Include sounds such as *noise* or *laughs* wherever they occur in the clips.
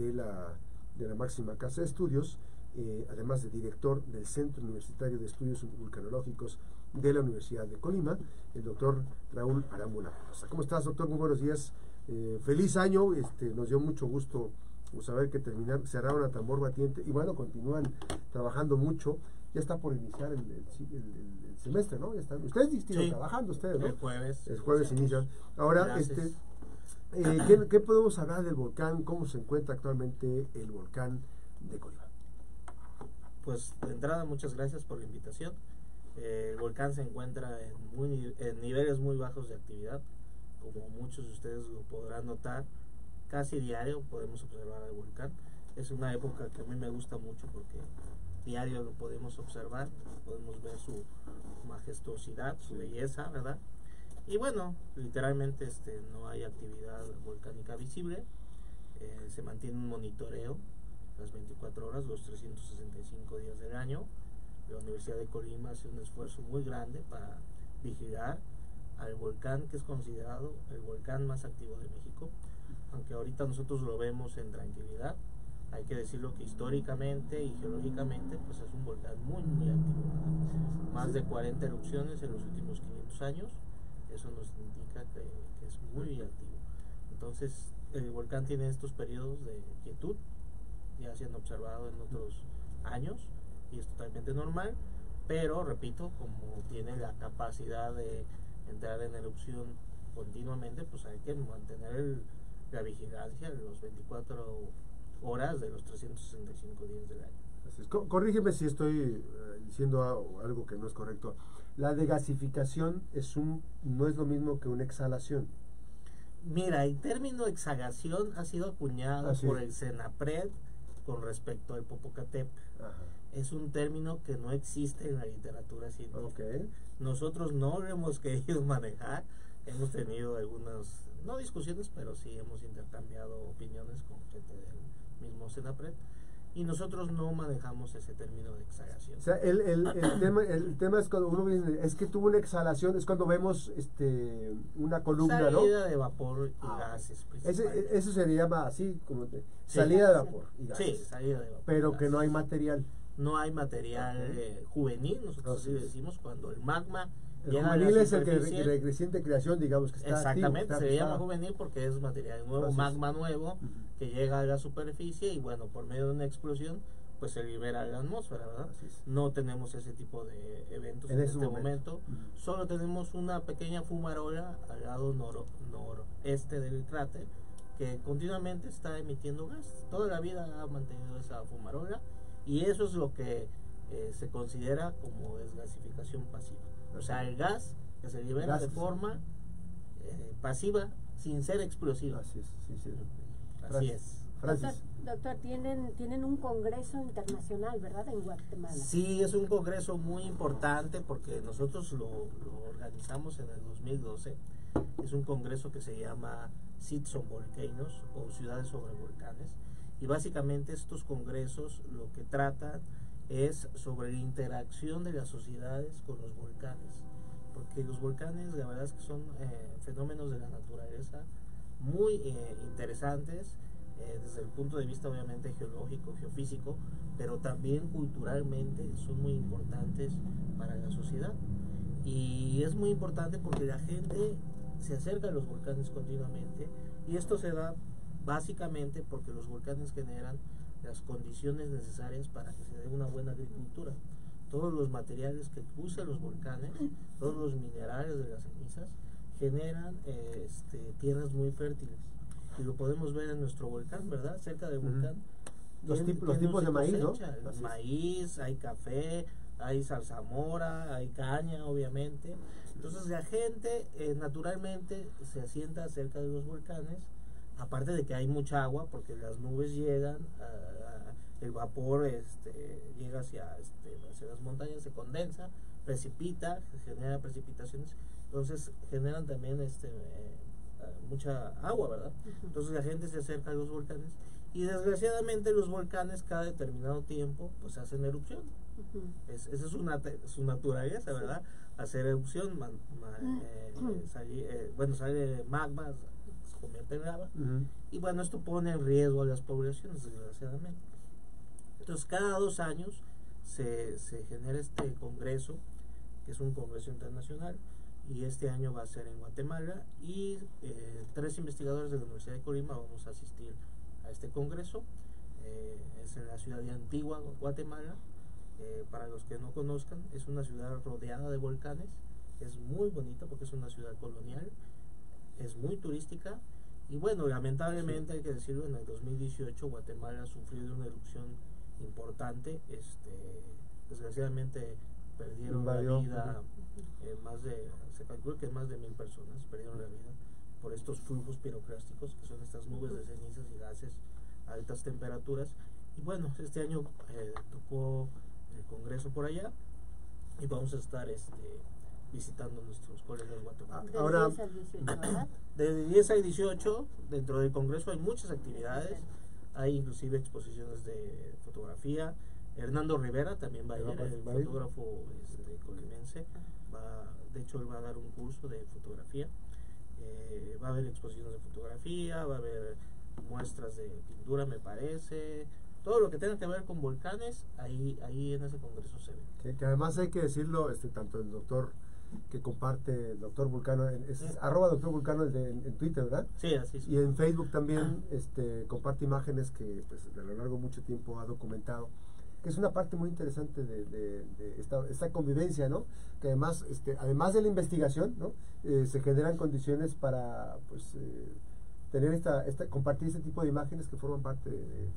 de la, de la máxima casa de estudios, eh, además de director del Centro Universitario de Estudios Vulcanológicos de la Universidad de Colima, el doctor Raúl Arámbula. ¿Cómo estás, doctor? Muy buenos días. Eh, feliz año, este, nos dio mucho gusto pues, saber que terminaron, cerraron a tambor batiente y bueno, continúan trabajando mucho. Ya está por iniciar el, semestre, ¿no? Ya están, ustedes siguen trabajando, ustedes, ¿no? El jueves. El jueves inician. Ahora, este, eh, ¿qué, ¿qué, podemos hablar del volcán? ¿Cómo se encuentra actualmente el volcán de Colima? Pues de entrada, muchas gracias por la invitación. Eh, el volcán se encuentra en, muy, en niveles muy bajos de actividad, como muchos de ustedes lo podrán notar. Casi diario podemos observar el volcán. Es una época que a mí me gusta mucho porque diario lo podemos observar, podemos ver su majestuosidad, su belleza, ¿verdad? Y bueno, literalmente este, no hay actividad volcánica visible, eh, se mantiene un monitoreo las 24 horas, los 365 días del año. La Universidad de Colima hace un esfuerzo muy grande para vigilar al volcán que es considerado el volcán más activo de México, aunque ahorita nosotros lo vemos en tranquilidad. Hay que decirlo que históricamente y geológicamente pues es un volcán muy muy activo. Más de 40 erupciones en los últimos 500 años, eso nos indica que, es muy activo. Entonces el volcán tiene estos periodos de quietud ya se han observado en otros años y es totalmente normal, pero repito, como tiene la capacidad de entrar en erupción continuamente, pues hay que mantener la vigilancia de los 24 horas de los 365 días del año. corrígeme si estoy eh, diciendo algo que no es correcto. La degasificación es un, no es lo mismo que una exhalación. Mira, el término exhalación ha sido acuñado por el CENAPRED con respecto al Popocatépetl. Es un término que no existe en la literatura científica. Nosotros no lo hemos *laughs* querido manejar. Hemos tenido algunas, no discusiones, pero sí hemos intercambiado opiniones con gente del mismo Senapred y nosotros no manejamos ese término de exhalación. O sea, el, el, el, *clears throat* tema, el tema es cuando uno dice, es que tuvo una exhalación, es cuando vemos este una columna, salida de vapor y ah, gases. Ese, eso se llama así, como salida de vapor y gases. Sí, salida de vapor. Pero que no hay material. No hay material eh, juvenil, nosotros así decimos, cuando el magma el juvenil es el que de reciente creación, digamos que está Exactamente, se llama juvenil porque es material nuevo, magma nuevo, que llega a la superficie y bueno, por medio de una explosión, pues se libera la atmósfera, ¿verdad? No tenemos ese tipo de eventos en, este momento. Solo tenemos una pequeña fumarola al lado noroeste del cráter que continuamente está emitiendo gas. Toda la vida ha mantenido esa fumarola y eso es lo que eh, se considera como desgasificación pasiva. O sea, el gas que se libera de forma eh, pasiva sin ser explosiva. Así es. Así es. Doctor, tienen, tienen un congreso internacional, ¿verdad? En Guatemala. Sí, es un congreso muy importante porque nosotros lo, organizamos en el 2012. Es un congreso que se llama Cities on Volcanoes o Ciudades sobre Volcanes. Y básicamente estos congresos lo que tratan es sobre la interacción de las sociedades con los volcanes. Porque los volcanes, la verdad es que son eh, fenómenos de la naturaleza muy eh, interesantes eh, desde el punto de vista obviamente geológico, geofísico, pero también culturalmente son muy importantes para la sociedad. Y es muy importante porque la gente se acerca a los volcanes continuamente y esto se da básicamente porque los volcanes generan las condiciones necesarias para que se dé una buena agricultura. Todos los materiales que usan los volcanes, todos los minerales de las cenizas, generan este, tierras muy fértiles. Y lo podemos ver en nuestro volcán, ¿verdad? Cerca del volcán. Los, los tipos de maíz, ¿no? maíz, hay café, hay zarzamora, hay caña, obviamente. Entonces la gente eh, naturalmente se asienta cerca de los volcanes aparte de que hay mucha agua porque las nubes llegan, el vapor este, llega hacia, este, hacia las montañas, se condensa, precipita, genera precipitaciones, entonces generan también este, eh, mucha agua, ¿verdad? Entonces la gente se acerca a los volcanes y desgraciadamente los volcanes cada determinado tiempo pues hacen erupción. esa es una, su naturaleza, ¿verdad? Hacer erupción, eh, eh, bueno, sale magma, convierte en lava. Y bueno, esto pone en riesgo a las poblaciones, desgraciadamente. Entonces, cada dos años se, se genera este congreso, que es un congreso internacional, y este año va a ser en Guatemala, y eh, tres investigadores de la Universidad de Colima vamos a asistir a este congreso. Eh, es en la ciudad de Antigua, Guatemala. Eh, para los que no conozcan, es una ciudad rodeada de volcanes. Es muy bonita porque es una ciudad colonial. Es muy turística. Y bueno, lamentablemente hay que decirlo, en el 2018 Guatemala sufrió de una erupción importante. Este, desgraciadamente perdieron Invadió, la vida eh, más de, se calcula que más de mil personas perdieron la vida por estos flujos piroclásticos, que son estas nubes de cenizas y gases a altas temperaturas. Y bueno, este año eh, tocó el Congreso por allá y vamos a estar este, visitando nuestros colegas de Guatemala. Del Ahora- 10 al 18, *clears throat* ¿verdad? De 10 a 18, dentro del Congreso hay muchas actividades, hay inclusive exposiciones de fotografía. Hernando Rivera también va a ir, el fotógrafo este, colimense. Va, de hecho, él va a dar un curso de fotografía. Eh, va a haber exposiciones de fotografía, va a haber muestras de pintura, me parece. Todo lo que tenga que ver con volcanes, ahí, ahí en ese congreso se ve. Que, que además hay que decirlo, este, tanto el doctor que comparte, el doctor Vulcano, es, arroba doctor Vulcano en, en Twitter, ¿verdad? Sí, así es. Y en Facebook también este, comparte imágenes que pues, a lo largo de mucho tiempo ha documentado, que es una parte muy interesante de, de- de esta, esta convivencia, ¿no? Que además, este, además de la investigación, ¿no? Eh, se generan condiciones para pues, eh, tener esta, esta, compartir este tipo de imágenes que forman parte de,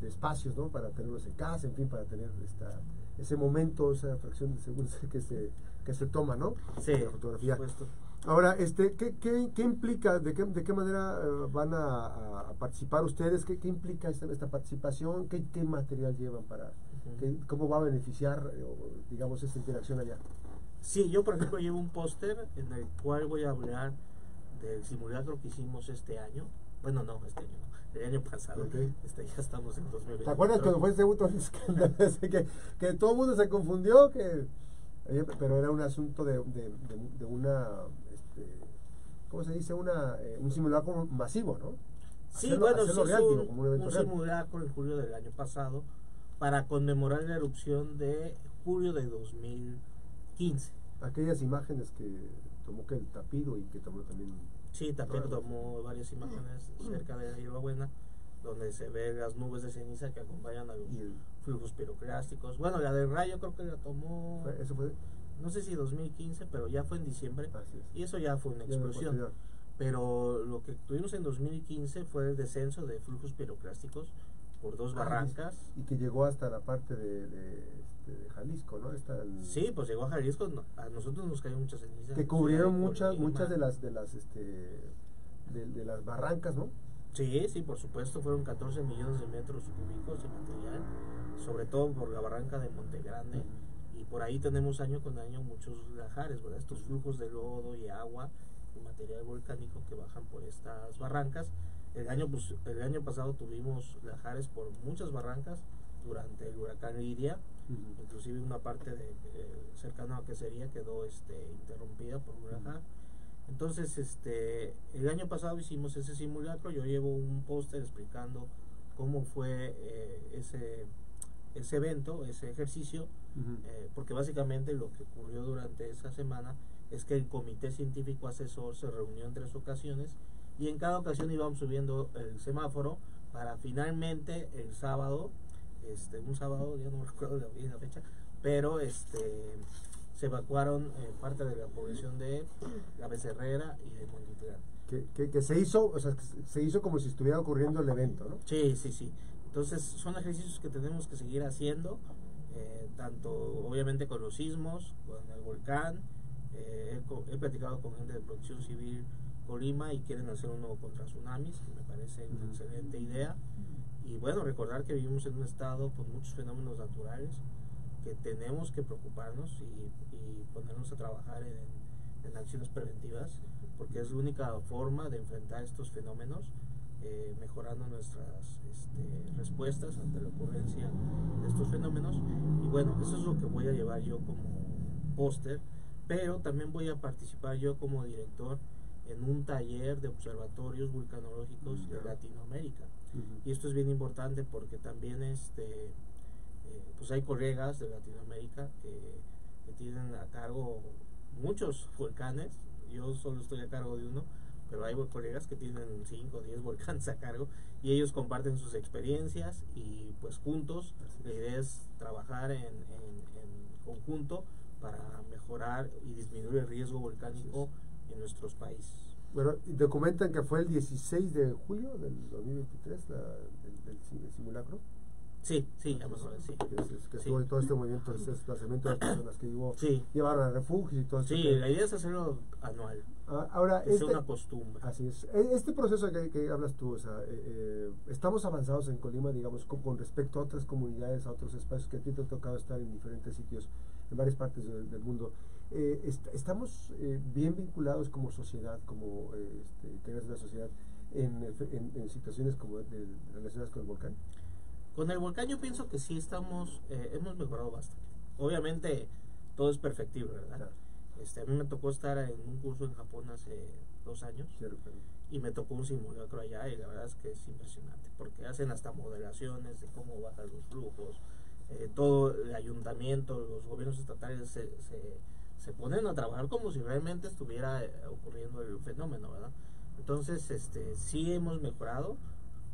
de espacios, ¿no? Para tenerlos en casa, en fin, para tener esta, ese momento, esa fracción de segundos *laughs* que se, que se toma, ¿no? Sí, la fotografía. por supuesto. Ahora, este, ¿qué, qué, qué implica, de qué, de qué manera eh, van a, participar ustedes? ¿Qué, qué implica esta, esta participación? ¿Qué, qué material llevan para, qué- cómo va a beneficiar, eh, digamos, esta interacción allá? Sí, yo por ejemplo llevo un póster en el cual voy a hablar del simulacro que hicimos este año. Bueno, no, este año no, el año pasado. Ok. Este, ya estamos en 2020. ¿Te acuerdas cuando fue ese segundo *laughs* escándalo que, que todo el mundo se confundió? que eh, Pero era un asunto de, de, de- de una, este, ¿cómo se dice? Una, eh, un simulacro masivo, ¿no? Sí, Hacerlo- bueno, hacerlo real, digo, un, como un un simulacro en julio del año pasado para conmemorar la erupción de julio de 2015. Aquellas imágenes que tomó que el tapido y que tomó también... Sí, Claro. tomó varias imágenes cerca de la Hierba Buena, donde se ven las nubes de ceniza que acompañan a los el- flujos piroclásticos. Bueno, la del rayo creo que la tomó, eso fue... no sé si 2015, pero ya fue en diciembre. Así es. Y eso ya fue una explosión. Pero lo que tuvimos en 2015 fue el descenso de flujos piroclásticos por dos Ah, barrancas. Y que llegó hasta la parte de, de, este, de Jalisco, ¿no? El- Sí, pues llegó a Jalisco, no- a nosotros nos cayó mucha ceniza. que cubrieron muchas muchas de las de las este de, de las barrancas, ¿no? Sí, sí, por supuesto, fueron 14 millones de metros cúbicos de material, sobre todo por la barranca de Monte Grande. Por ahí tenemos año con año muchos lajares, ¿verdad? Estos flujos de lodo y agua y material volcánico que bajan por estas barrancas. El año, pues, el año pasado tuvimos lajares por muchas barrancas durante el huracán Lidia. Inclusive una parte de, eh, cercana a Quesería quedó este, interrumpida por un huracán. Entonces, este, el año pasado hicimos ese simulacro. Yo llevo un póster explicando cómo fue eh, ese, ese evento, ese ejercicio, eh, porque básicamente lo que ocurrió durante esa semana es que el comité científico asesor se reunió en tres ocasiones y en cada ocasión íbamos subiendo el semáforo para finalmente el sábado, este, un sábado, ya no me recuerdo la, la fecha, pero este se evacuaron eh, parte de la población de la Becerrera y de Montitlán. que, que, que se hizo, o sea, que se- se hizo como si estuviera ocurriendo el evento, ¿no? Sí, sí, sí. Entonces son ejercicios que tenemos que seguir haciendo, eh, tanto obviamente con los sismos, con el volcán. eh, he, he platicado con gente de Protección Civil Colima y quieren hacer uno contra tsunamis, que me parece una excelente idea. Y bueno, recordar que vivimos en un estado con muchos fenómenos naturales que tenemos que preocuparnos y, y ponernos a trabajar en, en acciones preventivas, porque es la única forma de enfrentar estos fenómenos, eh, mejorando nuestras este, respuestas ante la ocurrencia de estos fenómenos. Y bueno, eso es lo que voy a llevar yo como póster, pero también voy a participar yo como director en un taller de observatorios vulcanológicos de Ya. Latinoamérica. Ujú. Y esto es bien importante porque también este, eh, pues hay colegas de Latinoamérica que, que tienen a cargo muchos volcanes. Yo solo estoy a cargo de uno, pero hay colegas que tienen 5 o 10 volcanes a cargo y ellos comparten sus experiencias y pues juntos la idea es trabajar en, en- en conjunto para mejorar y disminuir el riesgo volcánico en nuestros países. Bueno, documentan que fue el 16 de julio del 2023 la- el, el simulacro. Sí, sí, ya menos, sí. Que, es- es- que Sí. todo este movimiento, este desplazamiento de las personas que llevó, Sí. llevaron a refugios y todo este Sí, tema. la idea es hacerlo anual, Ah, Ahora, que sea este, una costumbre. así es. E- Este proceso que, que hablas tú, o sea, eh, eh, estamos avanzados en Colima, digamos, con, con respecto a otras comunidades, a otros espacios que a ti te ha tocado estar en diferentes sitios, en varias partes del, del mundo. Eh, est- estamos eh, bien vinculados como sociedad, como eh, este, integrantes de la sociedad, en, en- en situaciones como de- de- relacionadas con el volcán. Con el volcán yo pienso que sí estamos, eh, hemos mejorado bastante. Obviamente todo es perfectible, ¿verdad? Claro. Este, a mí me tocó estar en un curso en Japón hace dos años y me tocó un simulacro allá y la verdad es que es impresionante porque hacen hasta modelaciones de cómo bajan los flujos, eh, todo el ayuntamiento, los gobiernos estatales se, se, se ponen a trabajar como si realmente estuviera eh, ocurriendo el fenómeno, ¿verdad? Entonces, este, sí hemos mejorado,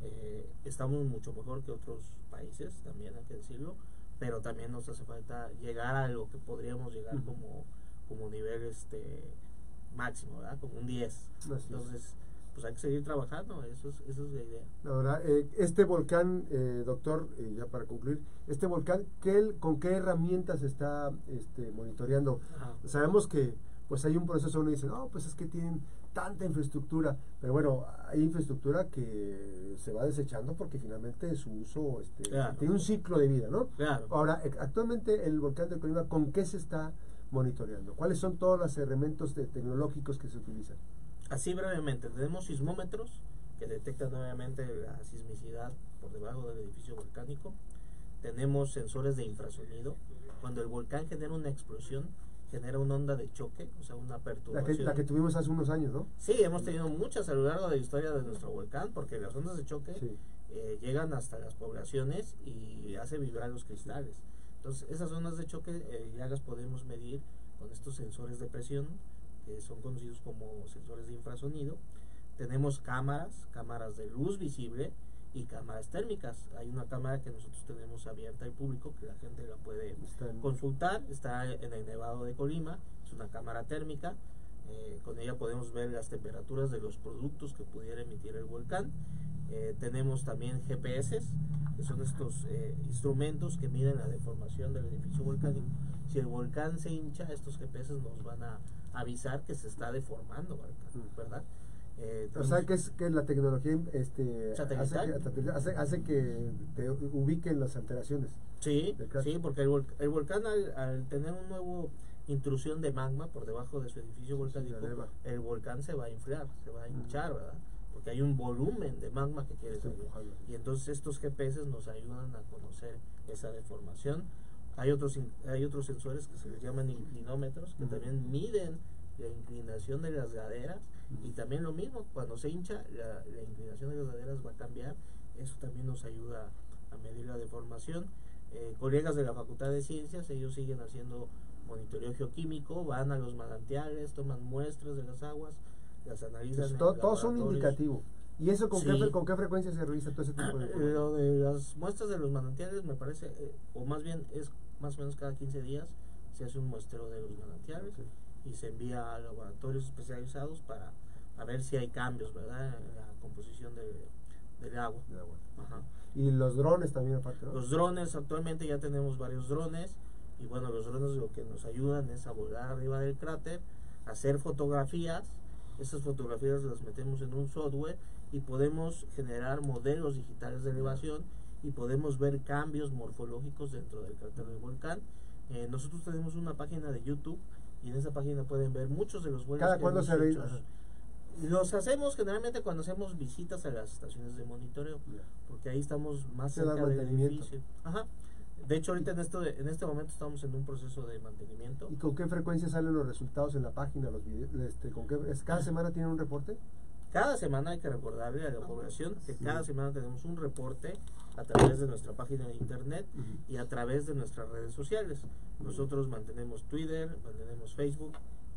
eh, estamos mucho mejor que otros países, también hay que decirlo, pero también nos hace falta llegar a lo que podríamos llegar como, como nivel este máximo, ¿verdad? Como un 10. Así es. Entonces, pues hay que seguir trabajando, eso es, esa es la idea. Ahora, eh, este volcán, eh, doctor, eh, ya para concluir, este volcán, ¿qué, ¿con qué herramientas está este, monitoreando? Ajá. Sabemos que pues hay un proceso, uno dice, no, pues es que tienen tanta infraestructura, pero bueno, hay infraestructura que se va desechando porque finalmente su uso este, Claro. tiene un ciclo de vida, ¿no? Claro. Ahora, eh, actualmente el volcán de Colima, ¿con qué se está monitoreando? ¿Cuáles son todos los elementos de- tecnológicos que se utilizan? Así brevemente, tenemos sismómetros que detectan obviamente la sismicidad por debajo del edificio volcánico. Tenemos sensores de infrasonido. Cuando el volcán genera una explosión, genera una onda de choque, o sea, una La que, perturbación. la que tuvimos hace unos años, ¿no? Sí, hemos tenido muchas a lo largo de la historia de nuestro volcán, porque las ondas de choque Sí. eh, llegan hasta las poblaciones y hace vibrar los cristales. Entonces, esas ondas de choque eh, ya las podemos medir con estos sensores de presión, que son conocidos como sensores de infrasonido. Tenemos cámaras, cámaras de luz visible y cámaras térmicas. Hay una cámara que nosotros tenemos abierta al público, que la gente la puede Está en- consultar, está en el Nevado de Colima, es una cámara térmica, eh, con ella podemos ver las temperaturas de los productos que pudiera emitir el volcán. Eh, tenemos también GPS, que son estos eh, instrumentos que miden la deformación del edificio volcánico. Si el volcán se hincha, estos GPS nos van a avisar que se está deformando, Mm. ¿verdad? Eh, O sea, que es que la tecnología este, hace, que, hace, hace que te ubiquen las alteraciones. Sí, sí, porque el, vol- el volcán al, al tener un nuevo intrusión de magma por debajo de su edificio volcánico, el volcán se va a inflar, se va a hinchar, ¿verdad? Porque hay un volumen de magma que quiere salir. Y entonces estos GPS nos ayudan a conocer esa deformación. Hay otros hay otros sensores que se les llaman inclinómetros que también miden la inclinación de las laderas y también lo mismo, cuando se hincha la, la inclinación de las laderas va a cambiar, eso también nos ayuda a medir la deformación. Eh, colegas de la Facultad de Ciencias, ellos siguen haciendo monitoreo geoquímico, van a los manantiales, toman muestras de las aguas, las analizan. En to- todos son indicativos. ¿Y eso con, Sí. qué, con qué frecuencia se revisa todo ese tipo de información? Lo de las muestras de los manantiales me parece, eh, o más bien es más o menos cada 15 días se hace un muestreo de los manantiales Ok. Y se envía a laboratorios especializados para a ver si hay cambios, ¿verdad? En la composición de- del agua. De agua. Ajá. Y los drones también aparte, ¿no? Los drones, actualmente ya tenemos varios drones y bueno, los drones lo que nos ayudan es a volar arriba del cráter, hacer fotografías, esas fotografías las metemos en un software y podemos generar modelos digitales de elevación y podemos ver cambios morfológicos dentro del cráter del volcán. Eh, nosotros tenemos una página de YouTube y en esa página pueden ver muchos de los vuelos ¿Cada cuándo se re- hecho. ajá. Los hacemos generalmente cuando hacemos visitas a las estaciones de monitoreo porque ahí estamos más Se cerca del edificio. Ajá. De hecho, ahorita en este, en este momento estamos en un proceso de mantenimiento. ¿Y con qué frecuencia salen los resultados en la página? Los videos, este, ¿con qué, es- ¿Cada semana tienen un reporte? Cada semana hay que recordarle a la población que cada semana tenemos un reporte a través de nuestra página de internet y a través de nuestras redes sociales. Nosotros mantenemos Twitter, mantenemos Facebook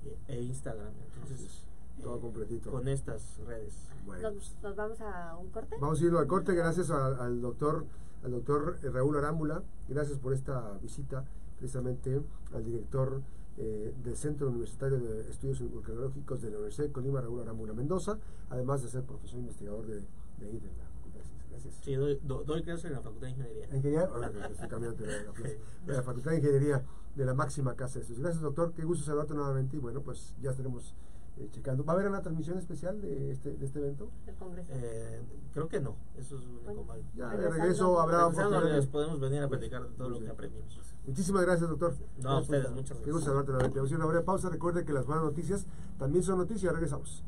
e- e Instagram. Entonces, Todo eh, completito. con estas redes. Bueno, ¿Nos, nos vamos a un corte? Vamos a irlo al corte, gracias a- al doctor al doctor Raúl Arámbula, gracias por esta visita precisamente al director eh, del Centro Universitario de Estudios Vulcanológicos de la Universidad de Colima, Raúl Arámbula Mendoza, además de ser profesor investigador de, de Gracias, gracias. Sí, doy, do- doy clases en la Facultad de Ingeniería. Ingeniería, ahora estoy *laughs* cambiando de la, plaza, de la Facultad de Ingeniería de la máxima casa de estudios. Gracias, doctor. Qué gusto saludarte nuevamente. Y bueno, pues ya estaremos eh, checando. ¿Va a haber una transmisión especial de este, de este evento? del Congreso. Eh, creo que no, eso es lo único Bueno. Ya de regreso habrá Regresando, oportunidad les de- podemos venir a platicar de todo lo que aprendimos. Muchísimas gracias, doctor. No, a ustedes, muchas Qué gracias. gusto saludarte nuevamente. Vamos a una breve pausa. Recuerde que las buenas noticias también son noticias. Regresamos.